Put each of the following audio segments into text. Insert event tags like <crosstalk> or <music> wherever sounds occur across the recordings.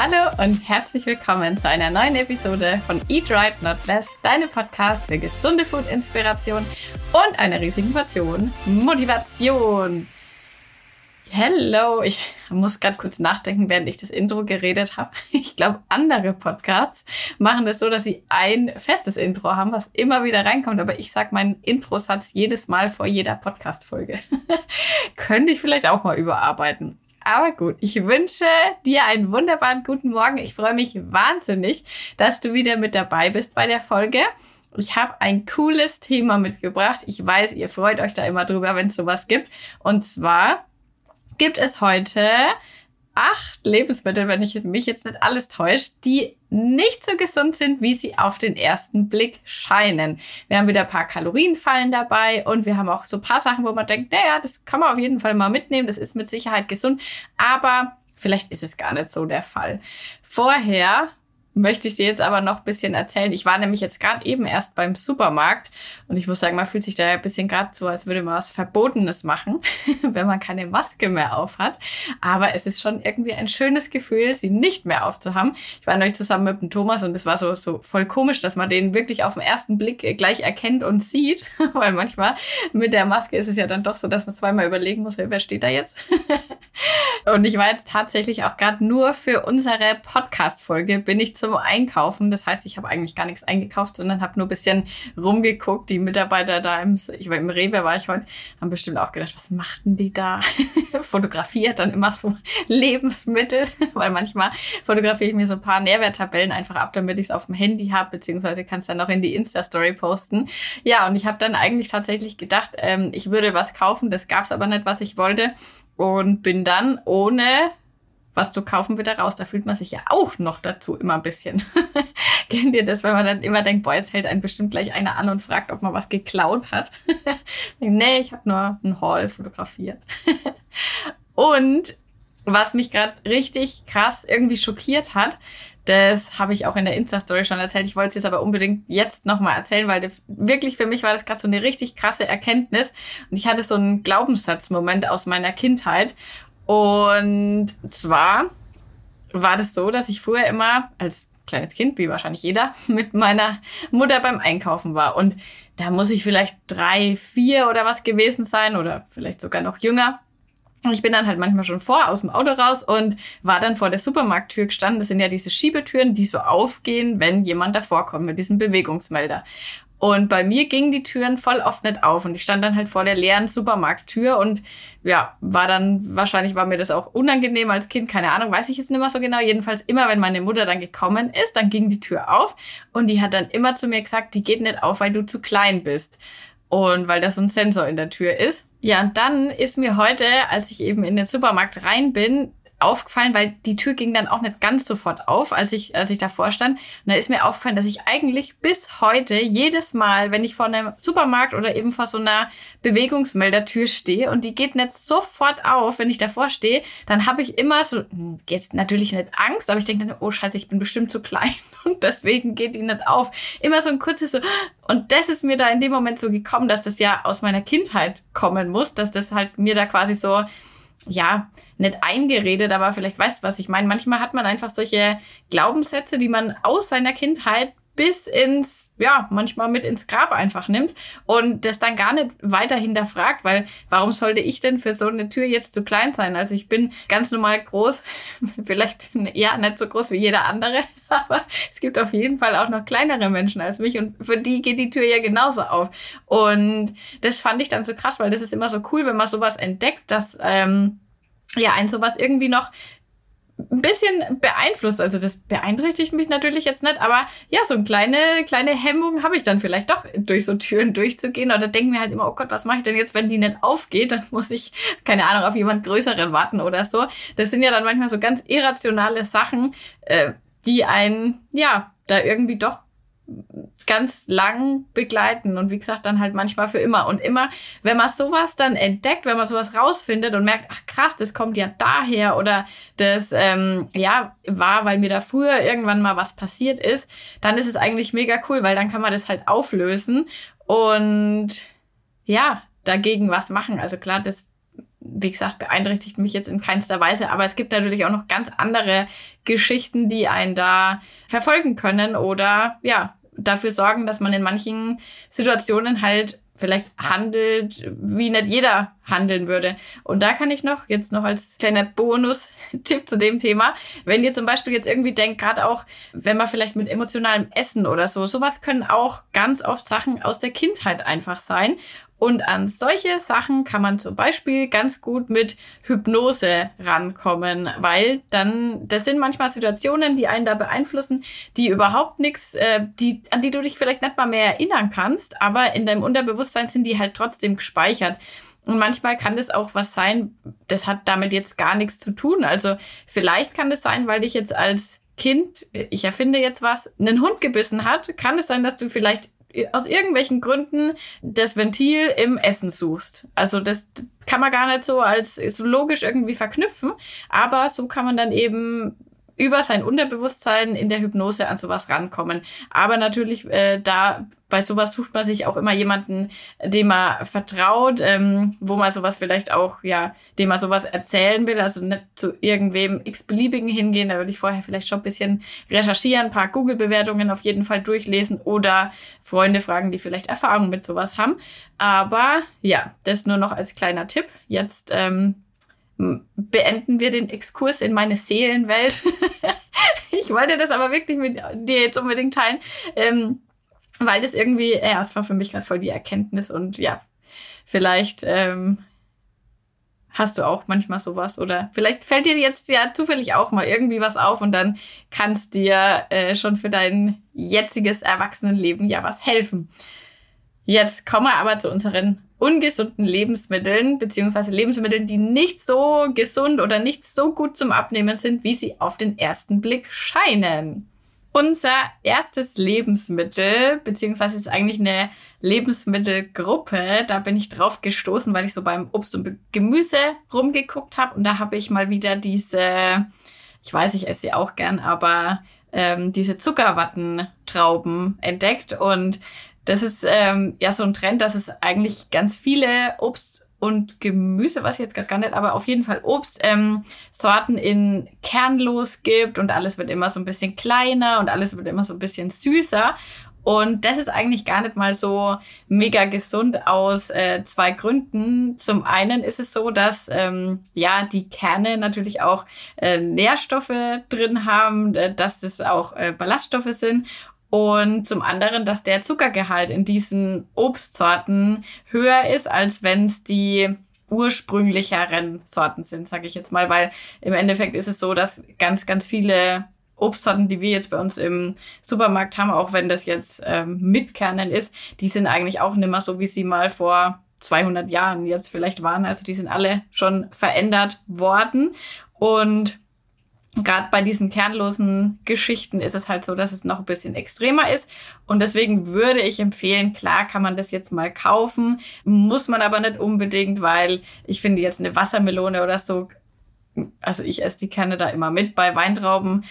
Hallo und herzlich willkommen zu einer neuen Episode von Eat Right Not Less, deinem Podcast für gesunde Food-Inspiration und eine riesige Portion Motivation. Hello, ich muss gerade kurz nachdenken, während ich das Intro geredet habe. <laughs> Ich glaube, andere Podcasts machen das so, dass sie ein festes Intro haben, was immer wieder reinkommt. Aber ich sage meinen Introsatz jedes Mal vor jeder Podcast-Folge. <laughs> Könnte ich vielleicht auch mal überarbeiten. Aber gut, ich wünsche dir einen wunderbaren guten Morgen. Ich freue mich wahnsinnig, dass du wieder mit dabei bist bei der Folge. Ich habe ein cooles Thema mitgebracht. Ich weiß, ihr freut euch da immer drüber, wenn es sowas gibt. Und zwar gibt es heute acht Lebensmittel, wenn ich mich jetzt nicht alles täuscht, die nicht so gesund sind, wie sie auf den ersten Blick scheinen. Wir haben wieder ein paar Kalorienfallen dabei und wir haben auch so ein paar Sachen, wo man denkt, naja, das kann man auf jeden Fall mal mitnehmen, das ist mit Sicherheit gesund, aber vielleicht ist es gar nicht so der Fall. Vorher möchte ich dir jetzt aber noch ein bisschen erzählen. Ich war nämlich jetzt gerade eben erst beim Supermarkt und ich muss sagen, man fühlt sich da ein bisschen gerade so, als würde man was Verbotenes machen, <laughs> wenn man keine Maske mehr auf hat. Aber es ist schon irgendwie ein schönes Gefühl, sie nicht mehr aufzuhaben. Ich war neulich zusammen mit dem Thomas und es war so, so voll komisch, dass man den wirklich auf den ersten Blick gleich erkennt und sieht, <laughs> weil manchmal mit der Maske ist es ja dann doch so, dass man zweimal überlegen muss, wer steht da jetzt? <laughs> und ich war jetzt tatsächlich auch gerade nur für unsere Podcast-Folge bin ich zum zum Einkaufen. Das heißt, ich habe eigentlich gar nichts eingekauft, sondern habe nur ein bisschen rumgeguckt. Die Mitarbeiter da im, ich war im Rewe war ich heute, haben bestimmt auch gedacht, was machten die da? <laughs> Fotografiert dann immer so Lebensmittel, <laughs> weil manchmal fotografiere ich mir so ein paar Nährwerttabellen einfach ab, damit ich es auf dem Handy habe, beziehungsweise kann es dann auch in die Insta-Story posten. Ja, und ich habe dann eigentlich tatsächlich gedacht, ähm, ich würde was kaufen, das gab es aber nicht, was ich wollte. Und bin dann ohne was zu kaufen, wieder raus. Da fühlt man sich ja auch noch dazu immer ein bisschen. <laughs> Kennt ihr das, wenn man dann immer denkt, boah, jetzt hält einen bestimmt gleich einer an und fragt, ob man was geklaut hat? <laughs> nee, ich habe nur einen Haul fotografiert. <laughs> und was mich gerade richtig krass irgendwie schockiert hat, das habe ich auch in der Insta-Story schon erzählt. Ich wollte es jetzt aber unbedingt jetzt nochmal erzählen, weil wirklich für mich war das gerade so eine richtig krasse Erkenntnis. Und ich hatte so einen Glaubenssatzmoment aus meiner Kindheit. Und zwar war das so, dass ich früher immer als kleines Kind, wie wahrscheinlich jeder, <laughs> mit meiner Mutter beim Einkaufen war. Und da muss ich vielleicht drei, vier oder was gewesen sein oder vielleicht sogar noch jünger. Und ich bin dann halt manchmal schon vor aus dem Auto raus und war dann vor der Supermarkttür gestanden. Das sind ja diese Schiebetüren, die so aufgehen, wenn jemand davor kommt mit diesem Bewegungsmelder. Und bei mir gingen die Türen voll oft nicht auf und ich stand dann halt vor der leeren Supermarkttür und ja, war dann, wahrscheinlich war mir das auch unangenehm als Kind, keine Ahnung, weiß ich jetzt nicht mehr so genau. Jedenfalls immer, wenn meine Mutter dann gekommen ist, dann ging die Tür auf und die hat dann immer zu mir gesagt, die geht nicht auf, weil du zu klein bist. Und weil da so ein Sensor in der Tür ist. Ja, und dann ist mir heute, als ich eben in den Supermarkt rein bin, aufgefallen, weil die Tür ging dann auch nicht ganz sofort auf, als ich, als ich davor stand. Und da ist mir aufgefallen, dass ich eigentlich bis heute jedes Mal, wenn ich vor einem Supermarkt oder eben vor so einer Bewegungsmeldertür stehe und die geht nicht sofort auf, wenn ich davor stehe, dann habe ich immer so, hm, jetzt natürlich nicht Angst, aber ich denke dann, oh scheiße, ich bin bestimmt zu klein <laughs> und deswegen geht die nicht auf. Immer so ein kurzes so, und das ist mir da in dem Moment so gekommen, dass das ja aus meiner Kindheit kommen muss, dass das halt mir da quasi so ja, nicht eingeredet, aber vielleicht weißt du, was ich meine. Manchmal hat man einfach solche Glaubenssätze, die man aus seiner Kindheit bis ins, ja, manchmal mit ins Grab einfach nimmt und das dann gar nicht weiter hinterfragt, weil warum sollte ich denn für so eine Tür jetzt zu klein sein? Also ich bin ganz normal groß, <laughs> vielleicht ja nicht so groß wie jeder andere, <laughs> aber es gibt auf jeden Fall auch noch kleinere Menschen als mich und für die geht die Tür ja genauso auf. Und das fand ich dann so krass, weil das ist immer so cool, wenn man sowas entdeckt, dass ähm, ja, ein sowas irgendwie noch ein bisschen beeinflusst. Also das beeinträchtigt mich natürlich jetzt nicht, aber ja, so eine kleine, kleine Hemmung habe ich dann vielleicht doch, durch so Türen durchzugehen. Oder denke mir halt immer, oh Gott, was mache ich denn jetzt, wenn die nicht aufgeht? Dann muss ich, keine Ahnung, auf jemand Größeren warten oder so. Das sind ja dann manchmal so ganz irrationale Sachen, äh, die einen, ja, da irgendwie doch ganz lang begleiten und wie gesagt dann halt manchmal für immer und immer, wenn man sowas dann entdeckt, wenn man sowas rausfindet und merkt, ach krass, das kommt ja daher oder das ähm, ja war, weil mir da früher irgendwann mal was passiert ist, dann ist es eigentlich mega cool, weil dann kann man das halt auflösen und ja dagegen was machen. Also klar, das wie gesagt, beeinträchtigt mich jetzt in keinster Weise. Aber es gibt natürlich auch noch ganz andere Geschichten, die einen da verfolgen können oder ja, dafür sorgen, dass man in manchen Situationen halt vielleicht handelt, wie nicht jeder handeln würde. Und da kann ich noch, jetzt noch als kleiner Bonus-Tipp zu dem Thema, wenn ihr zum Beispiel jetzt irgendwie denkt, gerade auch, wenn man vielleicht mit emotionalem Essen oder so, sowas können auch ganz oft Sachen aus der Kindheit einfach sein. Und an solche Sachen kann man zum Beispiel ganz gut mit Hypnose rankommen, weil dann, das sind manchmal Situationen, die einen da beeinflussen, die überhaupt nichts, äh, die, an die du dich vielleicht nicht mal mehr erinnern kannst, aber in deinem Unterbewusstsein sind die halt trotzdem gespeichert. Und manchmal kann das auch was sein, das hat damit jetzt gar nichts zu tun. Also vielleicht kann das sein, weil dich jetzt als Kind, ich erfinde jetzt was, einen Hund gebissen hat, kann es sein, dass du vielleicht aus irgendwelchen Gründen das Ventil im Essen suchst. Also das kann man gar nicht so als so logisch irgendwie verknüpfen, aber so kann man dann eben über sein Unterbewusstsein in der Hypnose an sowas rankommen. Aber natürlich, äh, da bei sowas sucht man sich auch immer jemanden, dem man vertraut, ähm, wo man sowas vielleicht auch, ja, dem man sowas erzählen will. Also nicht zu irgendwem x-beliebigen hingehen. Da würde ich vorher vielleicht schon ein bisschen recherchieren, ein paar Google-Bewertungen auf jeden Fall durchlesen oder Freunde fragen, die vielleicht Erfahrung mit sowas haben. Aber ja, das nur noch als kleiner Tipp. Jetzt ähm, beenden wir den Exkurs in meine Seelenwelt. <laughs> ich wollte das aber wirklich mit dir jetzt unbedingt teilen, ähm, weil das irgendwie, ja, es war für mich gerade voll die Erkenntnis und ja, vielleicht ähm, hast du auch manchmal sowas oder vielleicht fällt dir jetzt ja zufällig auch mal irgendwie was auf und dann kannst dir äh, schon für dein jetziges Erwachsenenleben ja was helfen. Jetzt kommen wir aber zu unseren ungesunden Lebensmitteln, beziehungsweise Lebensmitteln, die nicht so gesund oder nicht so gut zum Abnehmen sind, wie sie auf den ersten Blick scheinen. Unser erstes Lebensmittel, beziehungsweise ist eigentlich eine Lebensmittelgruppe, da bin ich drauf gestoßen, weil ich so beim Obst und Gemüse rumgeguckt habe und da habe ich mal wieder diese, ich weiß, ich esse sie auch gern, aber ähm, diese Zuckerwattentrauben entdeckt und das ist ähm, ja so ein Trend, dass es eigentlich ganz viele Obst und Gemüse, was ich jetzt gerade gar nicht, aber auf jeden Fall Obst, ähm, in kernlos gibt und alles wird immer so ein bisschen kleiner und alles wird immer so ein bisschen süßer. Und das ist eigentlich gar nicht mal so mega gesund aus äh, zwei Gründen. Zum einen ist es so, dass ähm, ja die Kerne natürlich auch äh, Nährstoffe drin haben, äh, dass das auch äh, Ballaststoffe sind und zum anderen, dass der Zuckergehalt in diesen Obstsorten höher ist, als wenn es die ursprünglicheren Sorten sind, sage ich jetzt mal, weil im Endeffekt ist es so, dass ganz, ganz viele Obstsorten, die wir jetzt bei uns im Supermarkt haben, auch wenn das jetzt ähm, mit Kernen ist, die sind eigentlich auch nimmer so, wie sie mal vor 200 Jahren jetzt vielleicht waren. Also die sind alle schon verändert worden. Und gerade bei diesen kernlosen Geschichten ist es halt so, dass es noch ein bisschen extremer ist. Und deswegen würde ich empfehlen, klar kann man das jetzt mal kaufen, muss man aber nicht unbedingt, weil ich finde jetzt eine Wassermelone oder so, also ich esse die Kerne da immer mit. Bei Weintrauben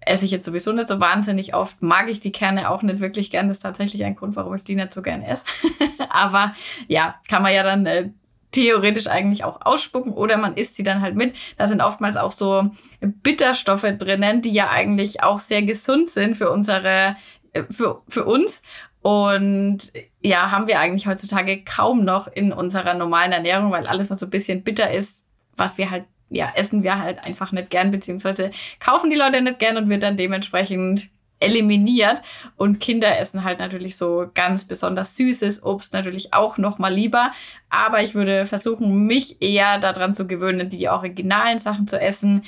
esse ich jetzt sowieso nicht so wahnsinnig oft, mag ich die Kerne auch nicht wirklich gern. Das ist tatsächlich ein Grund, warum ich die nicht so gern esse. <laughs> aber ja, kann man ja dann äh, theoretisch eigentlich auch ausspucken oder man isst sie dann halt mit. Da sind oftmals auch so Bitterstoffe drinnen, die ja eigentlich auch sehr gesund sind für unsere, äh, für, für uns. Und ja, haben wir eigentlich heutzutage kaum noch in unserer normalen Ernährung, weil alles, was so ein bisschen bitter ist, was wir halt, ja, essen wir halt einfach nicht gern, beziehungsweise kaufen die Leute nicht gern und wird dann dementsprechend eliminiert. Und Kinder essen halt natürlich so ganz besonders süßes Obst natürlich auch noch mal lieber. Aber ich würde versuchen, mich eher daran zu gewöhnen, die originalen Sachen zu essen,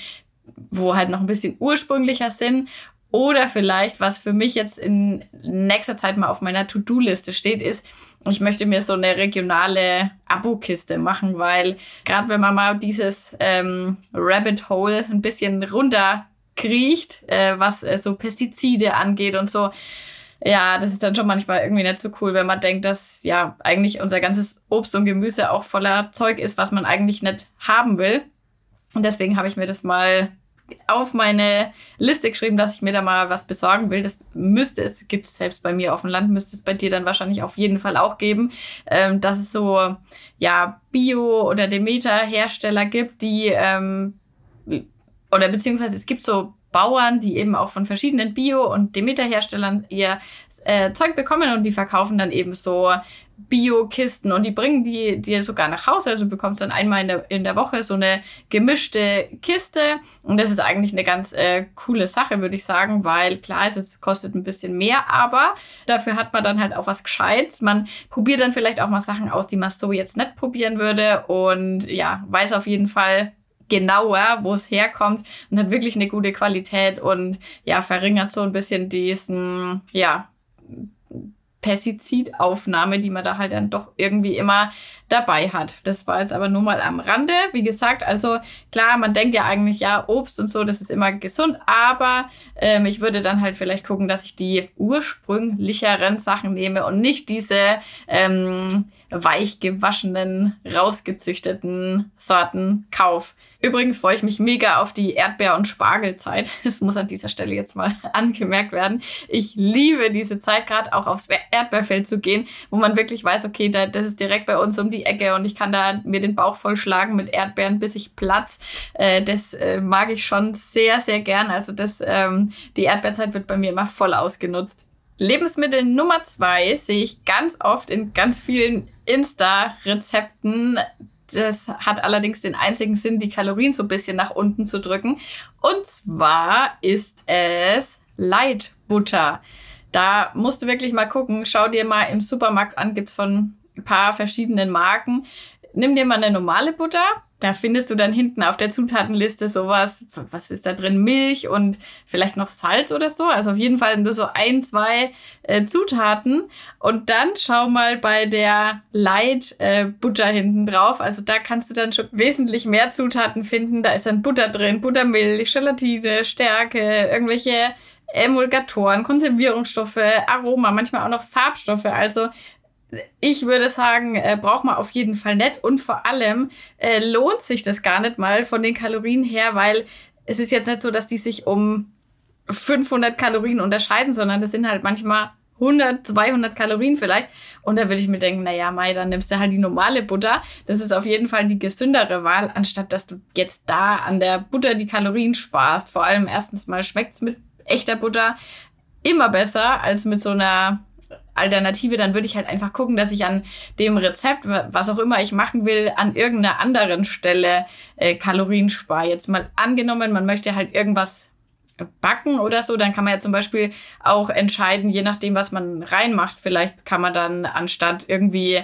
wo halt noch ein bisschen ursprünglicher sind. Oder vielleicht, was für mich jetzt in nächster Zeit mal auf meiner To-Do-Liste steht, ist, ich möchte mir so eine regionale Abo-Kiste machen, weil gerade wenn man mal dieses ähm, Rabbit Hole ein bisschen runter kriecht, äh, was äh, so Pestizide angeht und so. Ja, das ist dann schon manchmal irgendwie nicht so cool, wenn man denkt, dass ja eigentlich unser ganzes Obst und Gemüse auch voller Zeug ist, was man eigentlich nicht haben will. Und deswegen habe ich mir das mal auf meine Liste geschrieben, dass ich mir da mal was besorgen will. Das müsste es, gibt es selbst bei mir auf dem Land, müsste es bei dir dann wahrscheinlich auf jeden Fall auch geben, ähm, dass es so, ja, Bio- oder Demeter-Hersteller gibt, die, ähm, oder beziehungsweise es gibt so Bauern, die eben auch von verschiedenen Bio- und Demeter-Herstellern ihr äh, Zeug bekommen und die verkaufen dann eben so Bio-Kisten und die bringen die dir sogar nach Hause. Also du bekommst dann einmal in der, in der Woche so eine gemischte Kiste. Und das ist eigentlich eine ganz äh, coole Sache, würde ich sagen, weil klar ist, es kostet ein bisschen mehr, aber dafür hat man dann halt auch was Gescheites. Man probiert dann vielleicht auch mal Sachen aus, die man so jetzt nicht probieren würde und ja, weiß auf jeden Fall, genauer, wo es herkommt und hat wirklich eine gute Qualität und ja, verringert so ein bisschen diesen, ja, Pestizidaufnahme, die man da halt dann doch irgendwie immer dabei hat. Das war jetzt aber nur mal am Rande. Wie gesagt, also klar, man denkt ja eigentlich, ja, Obst und so, das ist immer gesund, aber ähm, ich würde dann halt vielleicht gucken, dass ich die ursprünglicheren Sachen nehme und nicht diese ähm, weich gewaschenen, rausgezüchteten Sorten kauf. Übrigens freue ich mich mega auf die Erdbeer- und Spargelzeit. <laughs> Es muss an dieser Stelle jetzt mal <laughs> angemerkt werden. Ich liebe diese Zeit, gerade auch aufs Erdbeerfeld zu gehen, wo man wirklich weiß, okay, da, das ist direkt bei uns um die Ecke und ich kann da mir den Bauch vollschlagen mit Erdbeeren, bis ich platz. Äh, das äh, mag ich schon sehr, sehr gern. Also das, ähm, die Erdbeerzeit wird bei mir immer voll ausgenutzt. Lebensmittel Nummer zwei sehe ich ganz oft in ganz vielen Insta-Rezepten. Das hat allerdings den einzigen Sinn, die Kalorien so ein bisschen nach unten zu drücken. Und zwar ist es Leitbutter. Da musst du wirklich mal gucken. Schau dir mal im Supermarkt an, gibt's von ein paar verschiedenen Marken. Nimm dir mal eine normale Butter, da findest du dann hinten auf der Zutatenliste sowas, was ist da drin? Milch und vielleicht noch Salz oder so. Also auf jeden Fall nur so ein, zwei äh, Zutaten. Und dann schau mal bei der Light äh, Butter hinten drauf. Also da kannst du dann schon wesentlich mehr Zutaten finden. Da ist dann Butter drin, Buttermilch, Gelatine, Stärke, irgendwelche Emulgatoren, Konservierungsstoffe, Aroma, manchmal auch noch Farbstoffe. Also ich würde sagen, äh, braucht man auf jeden Fall nicht. Und vor allem äh, lohnt sich das gar nicht mal von den Kalorien her, weil es ist jetzt nicht so, dass die sich um 500 Kalorien unterscheiden, sondern das sind halt manchmal 100, 200 Kalorien vielleicht. Und da würde ich mir denken, naja, Mai, dann nimmst du halt die normale Butter. Das ist auf jeden Fall die gesündere Wahl, anstatt dass du jetzt da an der Butter die Kalorien sparst. Vor allem erstens mal schmeckt's mit echter Butter immer besser als mit so einer Alternative, dann würde ich halt einfach gucken, dass ich an dem Rezept, was auch immer ich machen will, an irgendeiner anderen Stelle äh, Kalorien spare. Jetzt mal angenommen, man möchte halt irgendwas backen oder so, dann kann man ja zum Beispiel auch entscheiden, je nachdem, was man reinmacht. Vielleicht kann man dann anstatt irgendwie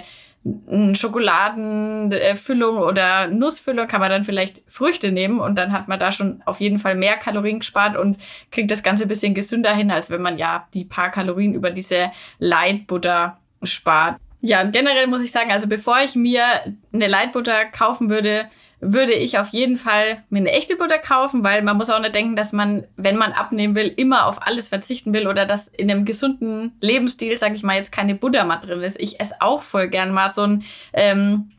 Schokoladenfüllung oder Nussfüllung kann man dann vielleicht Früchte nehmen und dann hat man da schon auf jeden Fall mehr Kalorien gespart und kriegt das Ganze ein bisschen gesünder hin, als wenn man ja die paar Kalorien über diese Leitbutter spart. Ja, generell muss ich sagen, also bevor ich mir eine Leitbutter kaufen würde, würde ich auf jeden Fall mir eine echte Butter kaufen, weil man muss auch nicht denken, dass man, wenn man abnehmen will, immer auf alles verzichten will oder dass in einem gesunden Lebensstil, sage ich mal, jetzt keine Butter mal drin ist. Ich esse auch voll gern mal so ein ähm,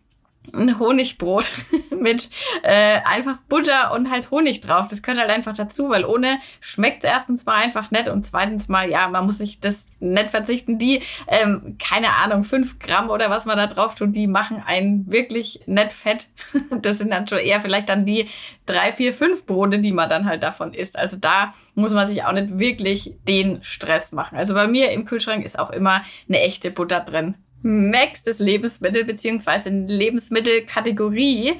ein Honigbrot <laughs> mit äh, einfach Butter und halt Honig drauf. Das gehört halt einfach dazu, weil ohne schmeckt es erstens mal einfach nett und zweitens mal, ja, man muss sich das nett verzichten. Die, ähm, keine Ahnung, fünf Gramm oder was man da drauf tut, die machen einen wirklich nett fett. <laughs> Das sind dann schon eher vielleicht dann die drei, vier, fünf Brote, die man dann halt davon isst. Also da muss man sich auch nicht wirklich den Stress machen. Also bei mir im Kühlschrank ist auch immer eine echte Butter drin. Nächstes Lebensmittel beziehungsweise Lebensmittelkategorie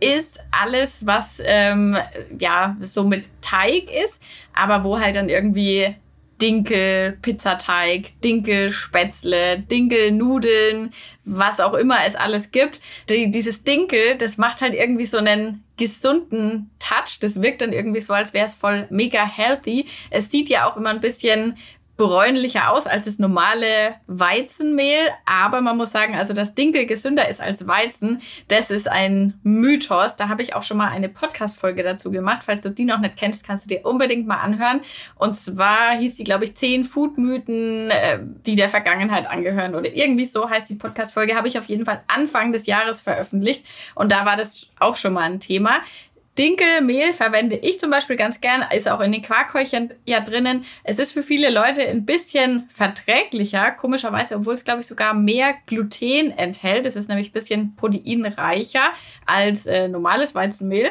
ist alles, was ähm, ja so mit Teig ist, aber wo halt dann irgendwie Dinkel, Pizzateig, Dinkel, Spätzle, Dinkel, was auch immer es alles gibt. Die, dieses Dinkel, das macht halt irgendwie so einen gesunden Touch. Das wirkt dann irgendwie so, als wäre es voll mega healthy. Es sieht ja auch immer ein bisschen bräunlicher aus als das normale Weizenmehl. Aber man muss sagen, also dass Dinkel gesünder ist als Weizen, das ist ein Mythos. Da habe ich auch schon mal eine Podcast-Folge dazu gemacht. Falls du die noch nicht kennst, kannst du dir unbedingt mal anhören. Und zwar hieß die, glaube ich, zehn Foodmythen, äh, die der Vergangenheit angehören. Oder irgendwie so heißt die Podcast-Folge. Habe ich auf jeden Fall Anfang des Jahres veröffentlicht. Und da war das auch schon mal ein Thema Dinkelmehl verwende ich zum Beispiel ganz gern, ist auch in den Quarkhäulchen ja drinnen. Es ist für viele Leute ein bisschen verträglicher, komischerweise, obwohl es, glaube ich, sogar mehr Gluten enthält. Es ist nämlich ein bisschen proteinreicher als äh, normales Weizenmehl.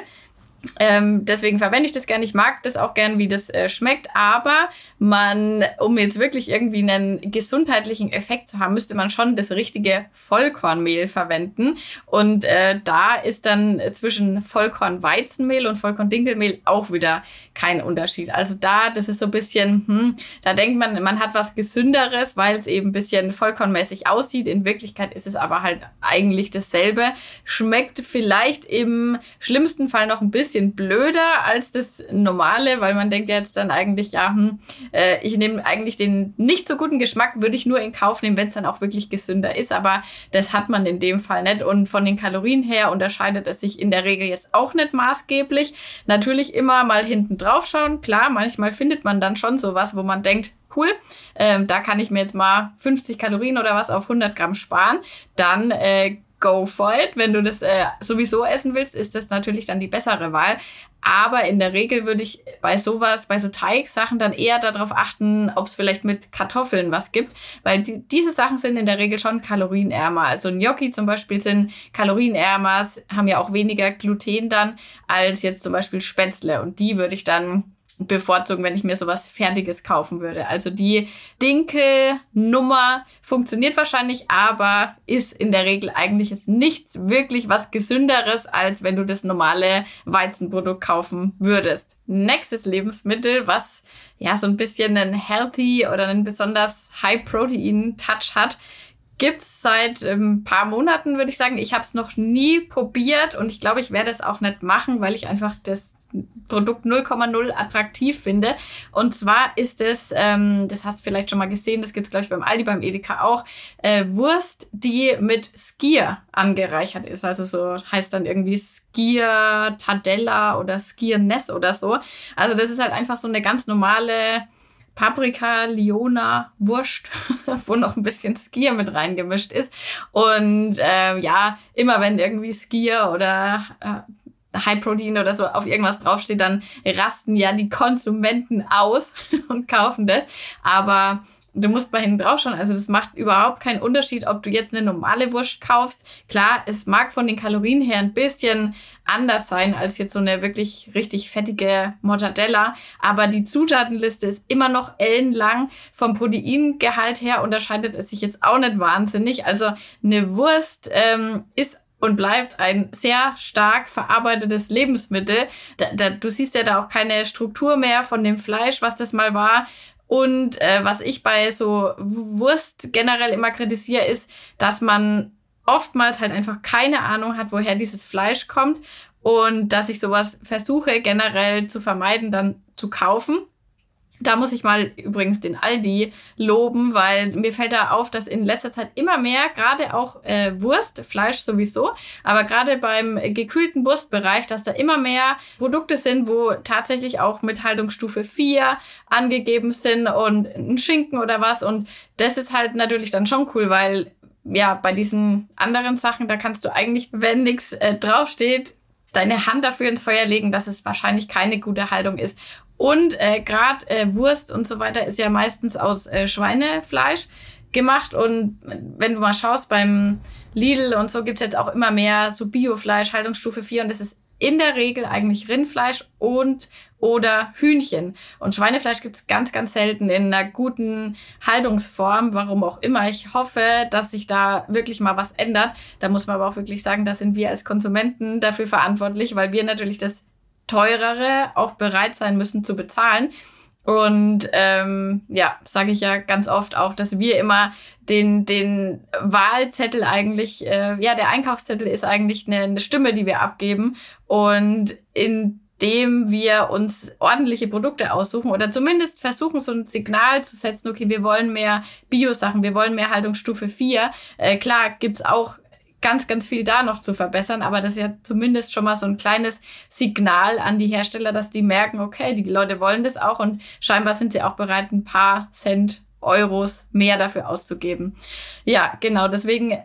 Ähm, deswegen verwende ich das gerne. Ich mag das auch gern, wie das äh, schmeckt. Aber man, um jetzt wirklich irgendwie einen gesundheitlichen Effekt zu haben, müsste man schon das richtige Vollkornmehl verwenden. Und äh, da ist dann zwischen Vollkornweizenmehl und Vollkorndinkelmehl auch wieder kein Unterschied. Also da, das ist so ein bisschen, hm, da denkt man, man hat was Gesünderes, weil es eben ein bisschen vollkornmäßig aussieht. In Wirklichkeit ist es aber halt eigentlich dasselbe. Schmeckt vielleicht im schlimmsten Fall noch ein bisschen bisschen blöder als das normale, weil man denkt ja jetzt dann eigentlich, ja, hm, äh, ich nehme eigentlich den nicht so guten Geschmack, würde ich nur in Kauf nehmen, wenn es dann auch wirklich gesünder ist. Aber das hat man in dem Fall nicht. Und von den Kalorien her unterscheidet es sich in der Regel jetzt auch nicht maßgeblich. Natürlich immer mal hinten drauf schauen. Klar, manchmal findet man dann schon sowas, wo man denkt, cool, ähm, da kann ich mir jetzt mal 50 Kalorien oder was auf 100 Gramm sparen. Dann äh, go for it. Wenn du das äh, sowieso essen willst, ist das natürlich dann die bessere Wahl. Aber in der Regel würde ich bei sowas, bei so Teigsachen dann eher darauf achten, ob es vielleicht mit Kartoffeln was gibt, weil die, diese Sachen sind in der Regel schon kalorienärmer. Also Gnocchi zum Beispiel sind kalorienärmer, haben ja auch weniger Gluten dann als jetzt zum Beispiel Spätzle und die würde ich dann bevorzugen, wenn ich mir sowas Fertiges kaufen würde. Also die Dinkel-Nummer funktioniert wahrscheinlich, aber ist in der Regel eigentlich jetzt nichts wirklich was Gesünderes, als wenn du das normale Weizenprodukt kaufen würdest. Nächstes Lebensmittel, was ja so ein bisschen einen healthy oder einen besonders High-Protein-Touch hat, gibt's seit ein ähm, paar Monaten, würde ich sagen. Ich habe es noch nie probiert und ich glaube, ich werde es auch nicht machen, weil ich einfach das Produkt 0,0 attraktiv finde. Und zwar ist es, ähm, das hast du vielleicht schon mal gesehen, das gibt es, glaube ich, beim Aldi, beim Edeka auch, äh, Wurst, die mit Skier angereichert ist. Also so heißt dann irgendwie Skier Tadella oder Skier Ness oder so. Also das ist halt einfach so eine ganz normale Paprika, Liona, Wurst, <laughs> wo noch ein bisschen Skier mit reingemischt ist. Und äh, ja, immer wenn irgendwie Skier oder äh, High Protein oder so auf irgendwas draufsteht, dann rasten ja die Konsumenten aus <laughs> und kaufen das. Aber du musst mal hinten drauf schauen. Also das macht überhaupt keinen Unterschied, ob du jetzt eine normale Wurst kaufst. Klar, es mag von den Kalorien her ein bisschen anders sein als jetzt so eine wirklich richtig fettige Mortadella. Aber die Zutatenliste ist immer noch ellenlang. Vom Proteingehalt her unterscheidet es sich jetzt auch nicht wahnsinnig. Also eine Wurst ähm, ist und bleibt ein sehr stark verarbeitetes Lebensmittel. Da, da, du siehst ja da auch keine Struktur mehr von dem Fleisch, was das mal war. Und äh, was ich bei so Wurst generell immer kritisiere, ist, dass man oftmals halt einfach keine Ahnung hat, woher dieses Fleisch kommt und dass ich sowas versuche generell zu vermeiden, dann zu kaufen. Da muss ich mal übrigens den Aldi loben, weil mir fällt da auf, dass in letzter Zeit immer mehr, gerade auch äh, Wurst, Fleisch sowieso, aber gerade beim gekühlten Wurstbereich, dass da immer mehr Produkte sind, wo tatsächlich auch mit Haltungsstufe 4 angegeben sind und ein Schinken oder was. Und das ist halt natürlich dann schon cool, weil ja, bei diesen anderen Sachen, da kannst du eigentlich, wenn nichts äh, draufsteht, deine Hand dafür ins Feuer legen, dass es wahrscheinlich keine gute Haltung ist. Und äh, gerade äh, Wurst und so weiter ist ja meistens aus äh, Schweinefleisch gemacht. Und wenn du mal schaust beim Lidl und so gibt's jetzt auch immer mehr so Biofleisch, Haltungsstufe 4 und das ist in der Regel eigentlich Rindfleisch und oder Hühnchen. Und Schweinefleisch gibt's ganz, ganz selten in einer guten Haltungsform, warum auch immer. Ich hoffe, dass sich da wirklich mal was ändert. Da muss man aber auch wirklich sagen, da sind wir als Konsumenten dafür verantwortlich, weil wir natürlich das teurere auch bereit sein müssen zu bezahlen. Und ähm, ja, sage ich ja ganz oft auch, dass wir immer den, den Wahlzettel eigentlich, äh, ja, der Einkaufszettel ist eigentlich eine, eine Stimme, die wir abgeben. Und indem wir uns ordentliche Produkte aussuchen oder zumindest versuchen, so ein Signal zu setzen, okay, wir wollen mehr Bio-Sachen, wir wollen mehr Haltungsstufe 4. Äh, klar, gibt's auch ganz, ganz viel da noch zu verbessern, aber das ist ja zumindest schon mal so ein kleines Signal an die Hersteller, dass die merken, okay, die Leute wollen das auch und scheinbar sind sie auch bereit, ein paar Cent, Euros mehr dafür auszugeben. Ja, genau, deswegen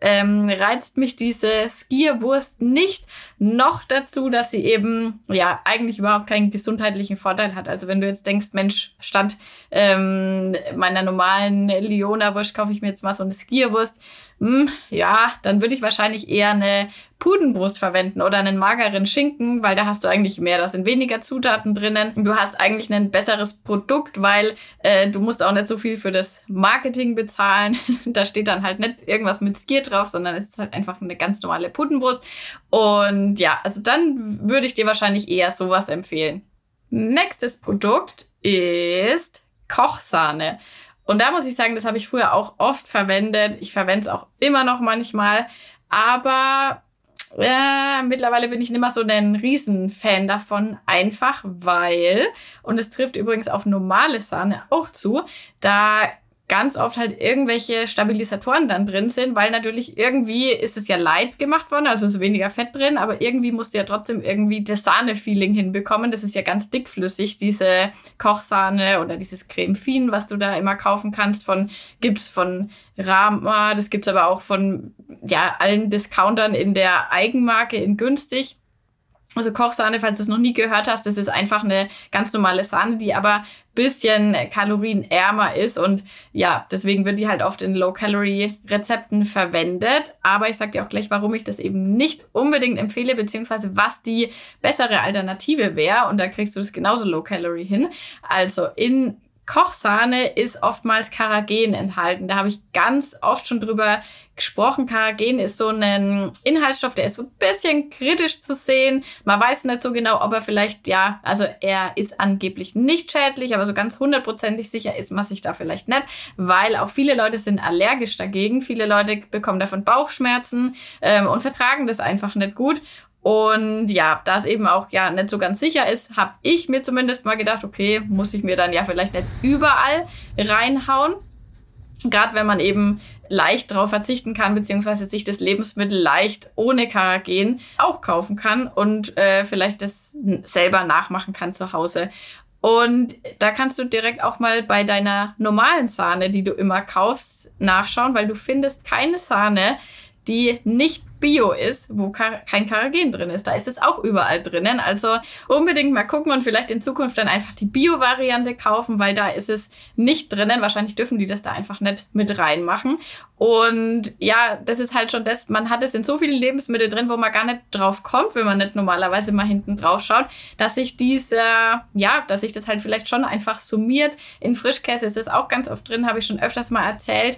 ähm, reizt mich diese Skierwurst nicht. Noch dazu, dass sie eben ja eigentlich überhaupt keinen gesundheitlichen Vorteil hat. Also wenn du jetzt denkst, Mensch, statt ähm, meiner normalen Leona-Wurst kaufe ich mir jetzt mal so eine Skierwurst hm, ja, dann würde ich wahrscheinlich eher eine Pudenbrust verwenden oder einen mageren Schinken, weil da hast du eigentlich mehr, da sind weniger Zutaten drinnen. Du hast eigentlich ein besseres Produkt, weil äh, du musst auch nicht so viel für das Marketing bezahlen. <laughs> da steht dann halt nicht irgendwas mit Skier drauf, sondern es ist halt einfach eine ganz normale Pudenbrust. Und ja, also dann würde ich dir wahrscheinlich eher sowas empfehlen. Nächstes Produkt ist Kochsahne. Und da muss ich sagen, das habe ich früher auch oft verwendet. Ich verwende es auch immer noch manchmal. Aber ja, mittlerweile bin ich nicht mehr so ein Riesenfan davon, einfach weil, und es trifft übrigens auf normale Sahne auch zu, da ganz oft halt irgendwelche Stabilisatoren dann drin sind, weil natürlich irgendwie ist es ja light gemacht worden, also ist weniger Fett drin, aber irgendwie musst du ja trotzdem irgendwie das Sahne-Feeling hinbekommen. Das ist ja ganz dickflüssig, diese Kochsahne oder dieses Creme Fin, was du da immer kaufen kannst von, gibt's von Rama, das gibt's aber auch von, ja, allen Discountern in der Eigenmarke in günstig. Also Kochsahne, falls du es noch nie gehört hast, das ist einfach eine ganz normale Sahne, die aber bisschen kalorienärmer ist und ja, deswegen wird die halt oft in Low-Calorie-Rezepten verwendet. Aber ich sag dir auch gleich, warum ich das eben nicht unbedingt empfehle, beziehungsweise was die bessere Alternative wäre. Und da kriegst du das genauso Low-Calorie hin. Also in Kochsahne ist oftmals Karagen enthalten. Da habe ich ganz oft schon drüber gesprochen. Karagen ist so ein Inhaltsstoff, der ist so ein bisschen kritisch zu sehen. Man weiß nicht so genau, ob er vielleicht, ja, also er ist angeblich nicht schädlich, aber so ganz hundertprozentig sicher ist man sich da vielleicht nicht, weil auch viele Leute sind allergisch dagegen. Viele Leute bekommen davon Bauchschmerzen ähm, und vertragen das einfach nicht gut. Und ja, da es eben auch ja nicht so ganz sicher ist, habe ich mir zumindest mal gedacht, okay, muss ich mir dann ja vielleicht nicht überall reinhauen. Gerade wenn man eben leicht drauf verzichten kann, beziehungsweise sich das Lebensmittel leicht ohne Karagen auch kaufen kann und äh, vielleicht das selber nachmachen kann zu Hause. Und da kannst du direkt auch mal bei deiner normalen Sahne, die du immer kaufst, nachschauen, weil du findest keine Sahne, die nicht Bio ist, wo kein Karagen drin ist. Da ist es auch überall drinnen. Also unbedingt mal gucken und vielleicht in Zukunft dann einfach die Bio-Variante kaufen, weil da ist es nicht drinnen. Wahrscheinlich dürfen die das da einfach nicht mit reinmachen. Und ja, das ist halt schon das, man hat es in so vielen Lebensmitteln drin, wo man gar nicht drauf kommt, wenn man nicht normalerweise mal hinten drauf schaut, dass sich dieser, ja, dass sich das halt vielleicht schon einfach summiert. In Frischkäse ist es auch ganz oft drin, habe ich schon öfters mal erzählt.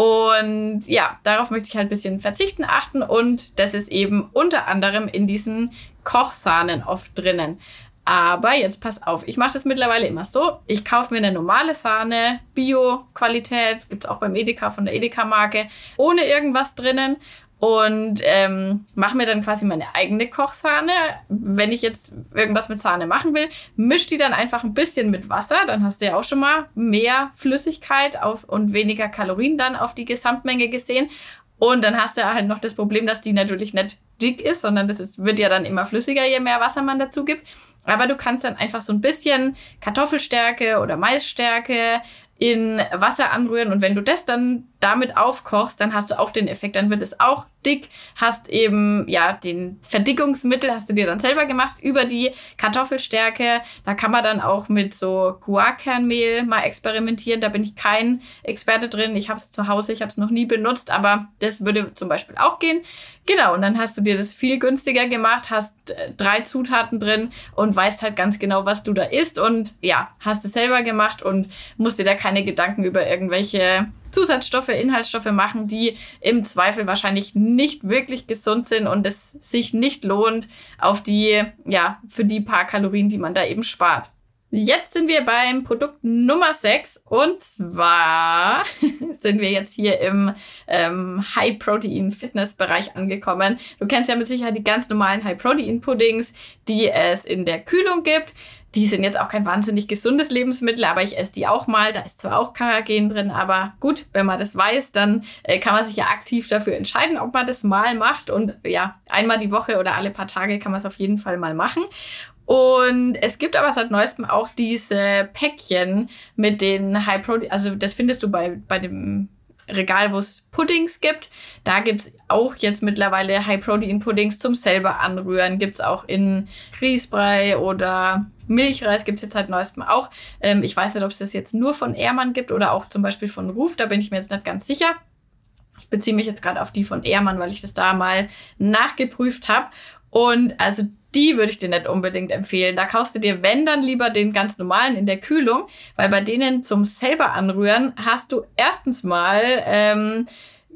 Und ja, darauf möchte ich halt ein bisschen verzichten, achten und das ist eben unter anderem in diesen Kochsahnen oft drinnen. Aber jetzt pass auf, ich mache das mittlerweile immer so. Ich kaufe mir eine normale Sahne, Bio-Qualität, gibt es auch beim Edeka von der Edeka-Marke, ohne irgendwas drinnen und ähm, mache mir dann quasi meine eigene Kochsahne. Wenn ich jetzt irgendwas mit Sahne machen will, misch die dann einfach ein bisschen mit Wasser. Dann hast du ja auch schon mal mehr Flüssigkeit auf und weniger Kalorien dann auf die Gesamtmenge gesehen. Und dann hast du halt noch das Problem, dass die natürlich nicht dick ist, sondern das ist, wird ja dann immer flüssiger, je mehr Wasser man dazu gibt. Aber du kannst dann einfach so ein bisschen Kartoffelstärke oder Maisstärke in Wasser anrühren und wenn du das dann damit aufkochst, dann hast du auch den Effekt, dann wird es auch dick, hast eben ja den Verdickungsmittel hast du dir dann selber gemacht über die Kartoffelstärke. Da kann man dann auch mit so Guarkernmehl mal experimentieren. Da bin ich kein Experte drin. Ich habe es zu Hause, ich habe es noch nie benutzt, aber das würde zum Beispiel auch gehen. Genau, und dann hast du dir das viel günstiger gemacht, hast äh, drei Zutaten drin und weißt halt ganz genau, was du da isst und ja, hast es selber gemacht und musst dir da keine Gedanken über irgendwelche Zusatzstoffe, Inhaltsstoffe machen, die im Zweifel wahrscheinlich nicht wirklich gesund sind und es sich nicht lohnt auf die, ja, für die paar Kalorien, die man da eben spart. Jetzt sind wir beim Produkt Nummer 6 und zwar <laughs> sind wir jetzt hier im ähm, High-Protein-Fitness-Bereich angekommen. Du kennst ja mit Sicherheit die ganz normalen High-Protein-Puddings, die es in der Kühlung gibt. Die sind jetzt auch kein wahnsinnig gesundes Lebensmittel, aber ich esse die auch mal. Da ist zwar auch Karagen drin, aber gut, wenn man das weiß, dann äh, kann man sich ja aktiv dafür entscheiden, ob man das mal macht. Und ja, einmal die Woche oder alle paar Tage kann man es auf jeden Fall mal machen. Und es gibt aber seit neuestem auch diese Päckchen mit den High Protein, also das findest du bei, bei dem Regal, wo es Puddings gibt. Da gibt's auch jetzt mittlerweile High-Protein-Puddings zum selber anrühren. Gibt's auch in Grießbrei oder Milchreis gibt's jetzt seit neuestem auch. Ähm, ich weiß nicht, ob es das jetzt nur von Ehrmann gibt oder auch zum Beispiel von Ruf. Da bin ich mir jetzt nicht ganz sicher. Ich beziehe mich jetzt gerade auf die von Ehrmann, weil ich das da mal nachgeprüft habe. Und also die würde ich dir nicht unbedingt empfehlen. Da kaufst du dir, wenn dann lieber den ganz normalen in der Kühlung, weil bei denen zum selber anrühren hast du erstens mal ähm,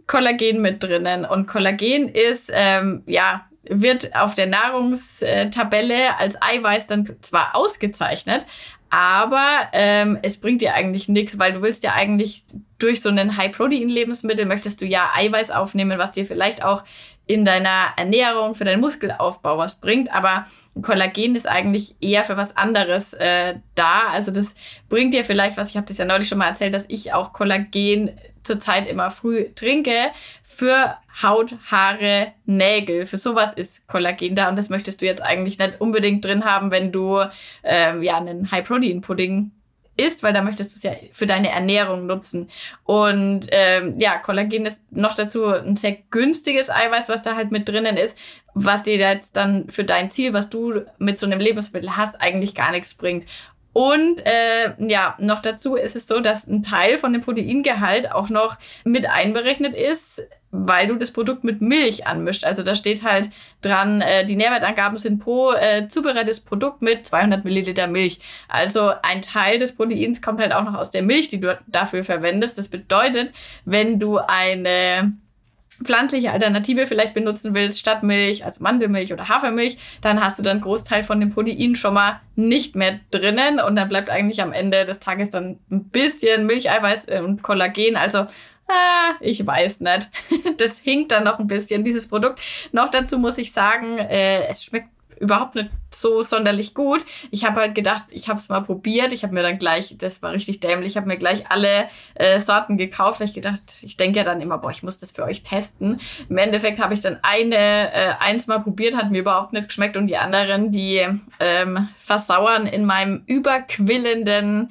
Kollagen mit drinnen. Und Kollagen ist, ähm, ja, wird auf der Nahrungstabelle als Eiweiß dann zwar ausgezeichnet, aber ähm, es bringt dir eigentlich nichts, weil du willst ja eigentlich durch so einen High-Protein-Lebensmittel möchtest du ja Eiweiß aufnehmen, was dir vielleicht auch in deiner Ernährung, für deinen Muskelaufbau was bringt, aber Kollagen ist eigentlich eher für was anderes äh, da. Also das bringt dir vielleicht was, ich habe das ja neulich schon mal erzählt, dass ich auch Kollagen zurzeit immer früh trinke, für Haut, Haare, Nägel. Für sowas ist Kollagen da und das möchtest du jetzt eigentlich nicht unbedingt drin haben, wenn du ähm, ja einen High-Protein-Pudding isst, weil da möchtest du es ja für deine Ernährung nutzen. Und ähm, ja, Kollagen ist noch dazu ein sehr günstiges Eiweiß, was da halt mit drinnen ist, was dir jetzt dann für dein Ziel, was du mit so einem Lebensmittel hast, eigentlich gar nichts bringt. Und äh, ja, noch dazu ist es so, dass ein Teil von dem Proteingehalt auch noch mit einberechnet ist, weil du das Produkt mit Milch anmischt. Also da steht halt dran, äh, die Nährwertangaben sind pro äh, zubereitetes Produkt mit 200 Milliliter Milch. Also ein Teil des Proteins kommt halt auch noch aus der Milch, die du dafür verwendest. Das bedeutet, wenn du eine pflanzliche Alternative vielleicht benutzen willst, statt Milch, also Mandelmilch oder Hafermilch, dann hast du dann Großteil von dem Protein schon mal nicht mehr drinnen und dann bleibt eigentlich am Ende des Tages dann ein bisschen Milcheiweiß äh, und Kollagen. Also ah, ich weiß nicht. <laughs> Das hinkt dann noch ein bisschen, dieses Produkt. Noch dazu muss ich sagen, äh, es schmeckt überhaupt nicht so sonderlich gut. Ich habe halt gedacht, ich habe es mal probiert. Ich habe mir dann gleich, das war richtig dämlich, ich habe mir gleich alle äh, Sorten gekauft. Ich gedacht, ich denke ja dann immer, boah, ich muss das für euch testen. Im Endeffekt habe ich dann eine, äh, eins mal probiert, hat mir überhaupt nicht geschmeckt und die anderen, die ähm, versauern in meinem überquillenden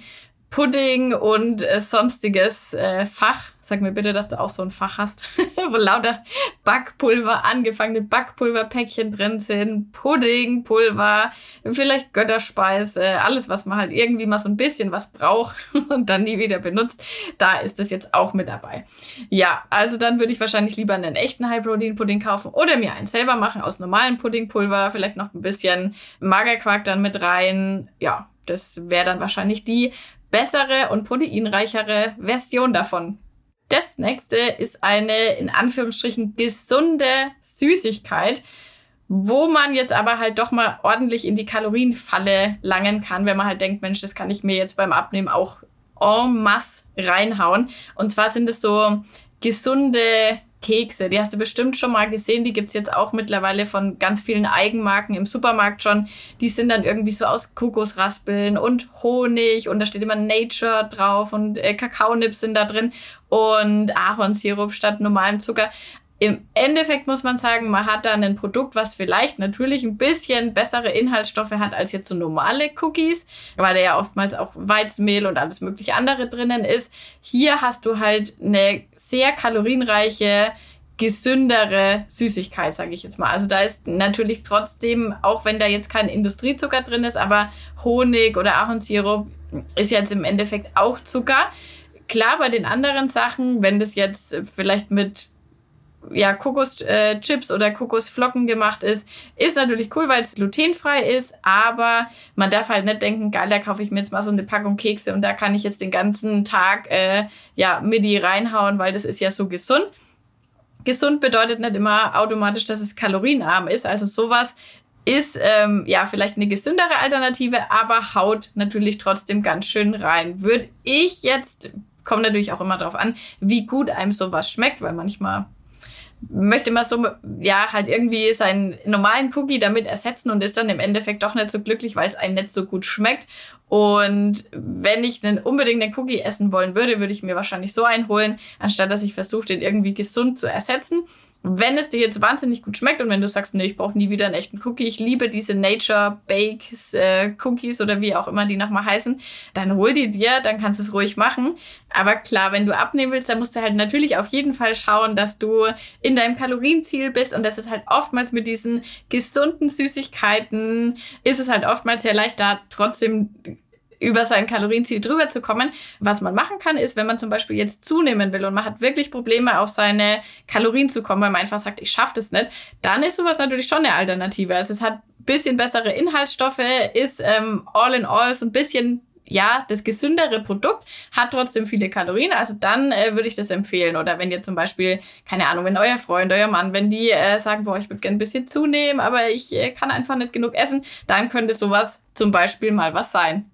Pudding und äh, sonstiges äh, Fach. Sag mir bitte, dass du auch so ein Fach hast, <laughs> wo lauter Backpulver, angefangene Backpulverpäckchen drin sind, Puddingpulver, vielleicht Götterspeise, alles, was man halt irgendwie mal so ein bisschen was braucht <laughs> und dann nie wieder benutzt. Da ist das jetzt auch mit dabei. Ja, also dann würde ich wahrscheinlich lieber einen echten High-Protein-Pudding kaufen oder mir einen selber machen aus normalem Puddingpulver, vielleicht noch ein bisschen Magerquark dann mit rein. Ja, das wäre dann wahrscheinlich die bessere und proteinreichere Version davon. Das nächste ist eine in Anführungsstrichen gesunde Süßigkeit, wo man jetzt aber halt doch mal ordentlich in die Kalorienfalle langen kann, wenn man halt denkt, Mensch, das kann ich mir jetzt beim Abnehmen auch en masse reinhauen. Und zwar sind es so gesunde Kekse. Die hast du bestimmt schon mal gesehen. Die gibt's jetzt auch mittlerweile von ganz vielen Eigenmarken im Supermarkt schon. Die sind dann irgendwie so aus Kokosraspeln und Honig und da steht immer Nature drauf und äh, Kakaonips sind da drin und Ahornsirup statt normalem Zucker. Im Endeffekt muss man sagen, man hat da ein Produkt, was vielleicht natürlich ein bisschen bessere Inhaltsstoffe hat als jetzt so normale Cookies, weil da ja oftmals auch Weizenmehl und alles mögliche andere drinnen ist. Hier hast du halt eine sehr kalorienreiche, gesündere Süßigkeit, sage ich jetzt mal. Also da ist natürlich trotzdem, auch wenn da jetzt kein Industriezucker drin ist, aber Honig oder Ahornsirup ist jetzt im Endeffekt auch Zucker. Klar, bei den anderen Sachen, wenn das jetzt vielleicht mit ja, Kokoschips äh, oder Kokosflocken gemacht ist, ist natürlich cool, weil es glutenfrei ist, aber man darf halt nicht denken, geil, da kaufe ich mir jetzt mal so eine Packung Kekse und da kann ich jetzt den ganzen Tag äh, ja Midi reinhauen, weil das ist ja so gesund. Gesund bedeutet nicht immer automatisch, dass es kalorienarm ist. Also sowas ist ähm, ja vielleicht eine gesündere Alternative, aber haut natürlich trotzdem ganz schön rein. Würde ich jetzt, kommt natürlich auch immer darauf an, wie gut einem sowas schmeckt, weil manchmal möchte man so, ja, halt irgendwie seinen normalen Cookie damit ersetzen und ist dann im Endeffekt doch nicht so glücklich, weil es einem nicht so gut schmeckt. Und wenn ich einen unbedingt einen Cookie essen wollen würde, würde ich mir wahrscheinlich so einen holen, anstatt dass ich versuche, den irgendwie gesund zu ersetzen. Wenn es dir jetzt wahnsinnig gut schmeckt und wenn du sagst, nee, ich brauche nie wieder einen echten Cookie, ich liebe diese Nature Bakes äh, Cookies oder wie auch immer die nochmal heißen, dann hol die dir, dann kannst du es ruhig machen. Aber klar, wenn du abnehmen willst, dann musst du halt natürlich auf jeden Fall schauen, dass du in deinem Kalorienziel bist und das ist halt oftmals mit diesen gesunden Süßigkeiten, ist es halt oftmals sehr leicht, da trotzdem über sein Kalorienziel drüber zu kommen. Was man machen kann, ist, wenn man zum Beispiel jetzt zunehmen will und man hat wirklich Probleme, auf seine Kalorien zu kommen, weil man einfach sagt, ich schaffe das nicht, dann ist sowas natürlich schon eine Alternative. Also es hat bisschen bessere Inhaltsstoffe, ist ähm, all in all so ein bisschen ja, das gesündere Produkt hat trotzdem viele Kalorien, also dann äh, würde ich das empfehlen. Oder wenn ihr zum Beispiel, keine Ahnung, wenn euer Freund, euer Mann, wenn die äh, sagen, boah, ich würde gerne ein bisschen zunehmen, aber ich äh, kann einfach nicht genug essen, dann könnte sowas zum Beispiel mal was sein.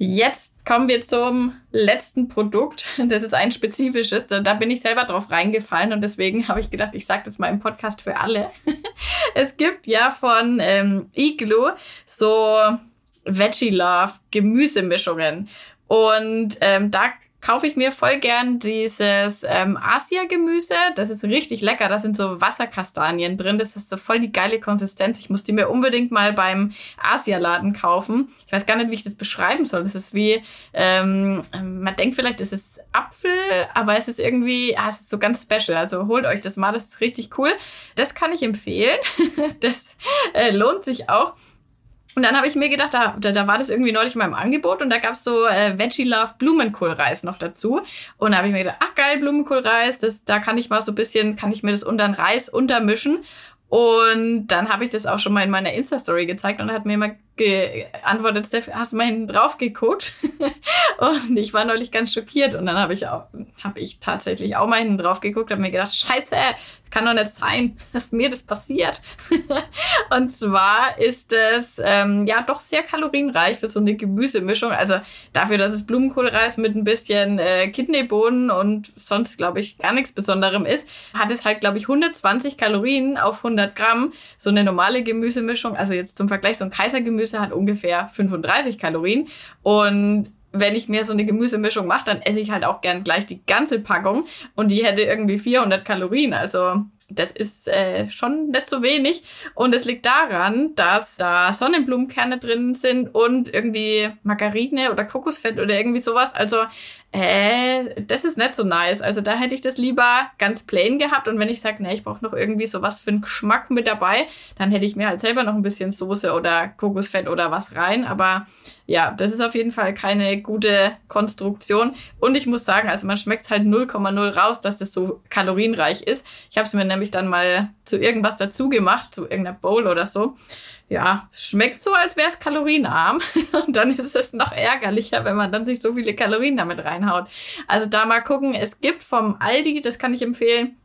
Jetzt kommen wir zum letzten Produkt. <laughs> Das ist ein spezifisches. Da, bin ich selber drauf reingefallen und deswegen <laughs> habe ich gedacht, ich sage das mal im Podcast für alle. <laughs> es gibt ja von ähm, Iglo so Veggie Love Gemüsemischungen. Und ähm, da kaufe ich mir voll gern dieses ähm, Asia-Gemüse. Das ist richtig lecker. Da sind so Wasserkastanien drin. Das ist so voll die geile Konsistenz. Ich muss die mir unbedingt mal beim Asialaden kaufen. Ich weiß gar nicht, wie ich das beschreiben soll. Das ist wie, ähm, man denkt vielleicht, es ist Apfel, aber es ist irgendwie, ah, es ist so ganz special. Also holt euch das mal. Das ist richtig cool. Das kann ich empfehlen. <laughs> das äh, lohnt sich auch. Und dann habe ich mir gedacht, da, da, da war das irgendwie neulich mal im Angebot und da gab's so äh, Veggie Love Blumenkohlreis noch dazu. Und da habe ich mir gedacht, ach geil, Blumenkohlreis, das, da kann ich mal so ein bisschen, kann ich mir das unter den Reis untermischen. Und dann habe ich das auch schon mal in meiner Insta-Story gezeigt und hat mir immer geantwortet, Steph, hast du mal hinten drauf geguckt? <laughs> und ich war neulich ganz schockiert und dann habe ich auch, habe ich tatsächlich auch mal hinten drauf geguckt, habe mir gedacht, scheiße, das kann doch nicht sein, <laughs> dass mir das passiert. <laughs> und zwar ist es ähm, ja doch sehr kalorienreich für so eine Gemüsemischung. Also dafür, dass es Blumenkohlreis mit ein bisschen äh, Kidneybohnen und sonst, glaube ich, gar nichts Besonderem ist, hat es halt, glaube ich, 120 Kalorien auf 100 Gramm. So eine normale Gemüsemischung, also jetzt zum Vergleich, so ein Kaisergemüse hat ungefähr 35 Kalorien. Und wenn ich mir so eine Gemüsemischung mache, dann esse ich halt auch gern gleich die ganze Packung und die hätte irgendwie 400 Kalorien. Also das ist äh, schon nicht so wenig. Und es liegt daran, dass da Sonnenblumenkerne drin sind und irgendwie Margarine oder Kokosfett oder irgendwie sowas. Also äh, das ist nicht so nice. Also da hätte ich das lieber ganz plain gehabt. Und wenn ich sage, ne, ich brauche noch irgendwie sowas für einen Geschmack mit dabei, dann hätte ich mir halt selber noch ein bisschen Soße oder Kokosfett oder was rein. Aber ja, das ist auf jeden Fall keine gute Konstruktion. Und ich muss sagen, also man schmeckt halt 0,0 raus, dass das so kalorienreich ist. Ich habe es mir nämlich dann mal zu irgendwas dazu gemacht, zu irgendeiner Bowl oder so ja, es schmeckt so, als wäre es kalorienarm. <laughs> Und dann ist es noch ärgerlicher, wenn man dann sich so viele Kalorien damit reinhaut. Also da mal gucken. Es gibt vom Aldi, das kann ich empfehlen,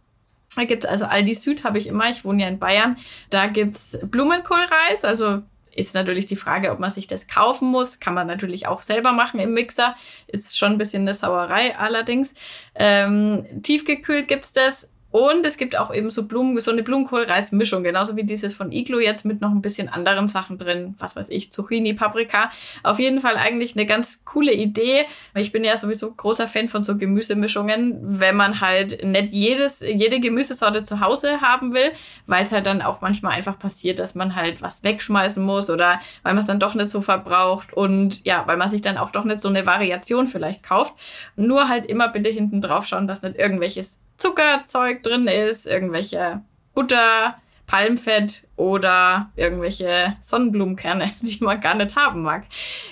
da gibt also Aldi Süd habe ich immer, ich wohne ja in Bayern. Da gibt's Blumenkohlreis, also ist natürlich die Frage, ob man sich das kaufen muss. Kann man natürlich auch selber machen im Mixer. Ist schon ein bisschen eine Sauerei allerdings. Ähm, tiefgekühlt gibt's das. Und es gibt auch eben so Blumen, so eine Blumenkohlreismischung, genauso wie dieses von Iglo jetzt mit noch ein bisschen anderen Sachen drin. Was weiß ich, Zucchini, Paprika. Auf jeden Fall eigentlich eine ganz coole Idee. Ich bin ja sowieso großer Fan von so Gemüsemischungen, wenn man halt nicht jedes, jede Gemüsesorte zu Hause haben will, weil es halt dann auch manchmal einfach passiert, dass man halt was wegschmeißen muss oder weil man es dann doch nicht so verbraucht und ja, weil man sich dann auch doch nicht so eine Variation vielleicht kauft. Nur halt immer bitte hinten drauf schauen, dass nicht irgendwelches Zuckerzeug drin ist, irgendwelche Butter, Palmfett oder irgendwelche Sonnenblumenkerne, <laughs> die man gar nicht haben mag.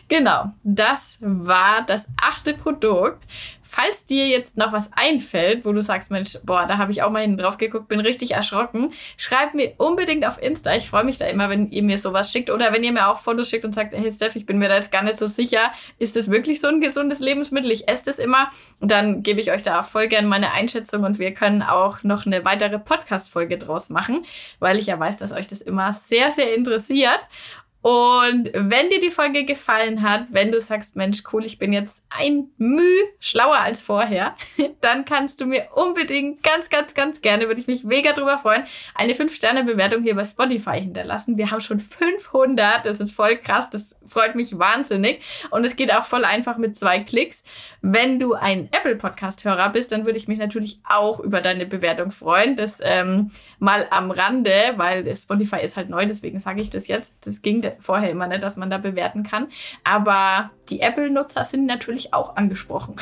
Genau, das war das achte Produkt. Falls dir jetzt noch was einfällt, wo du sagst, Mensch, boah, da habe ich auch mal hinten drauf geguckt, bin richtig erschrocken, schreib mir unbedingt auf Insta. Ich freue mich da immer, wenn ihr mir sowas schickt oder wenn ihr mir auch Fotos schickt und sagt, hey Steph, ich bin mir da jetzt gar nicht so sicher, ist das wirklich so ein gesundes Lebensmittel? Ich esse das immer. Und dann gebe ich euch da voll gern meine Einschätzung und wir können auch noch eine weitere Podcast-Folge draus machen, weil ich ja weiß, dass euch das immer sehr, sehr interessiert. Und wenn dir die Folge gefallen hat, wenn du sagst, Mensch, cool, ich bin jetzt ein Müh schlauer als vorher, <laughs> dann kannst du mir unbedingt ganz, ganz, ganz gerne, würde ich mich mega drüber freuen, eine 5-Sterne-Bewertung hier bei Spotify hinterlassen. Wir haben schon 500, das ist voll krass, das freut mich wahnsinnig. Und es geht auch voll einfach mit zwei Klicks. Wenn du ein Apple-Podcast-Hörer bist, dann würde ich mich natürlich auch über deine Bewertung freuen. Das ähm, mal am Rande, weil Spotify ist halt neu, deswegen sage ich das jetzt. Das ging vorher immer nicht, dass man da bewerten kann. Aber die Apple-Nutzer sind natürlich auch angesprochen.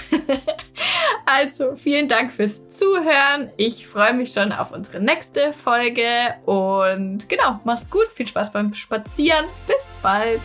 <laughs> also vielen Dank fürs Zuhören. Ich freue mich schon auf unsere nächste Folge und genau, mach's gut. Viel Spaß beim Spazieren. Bis bald.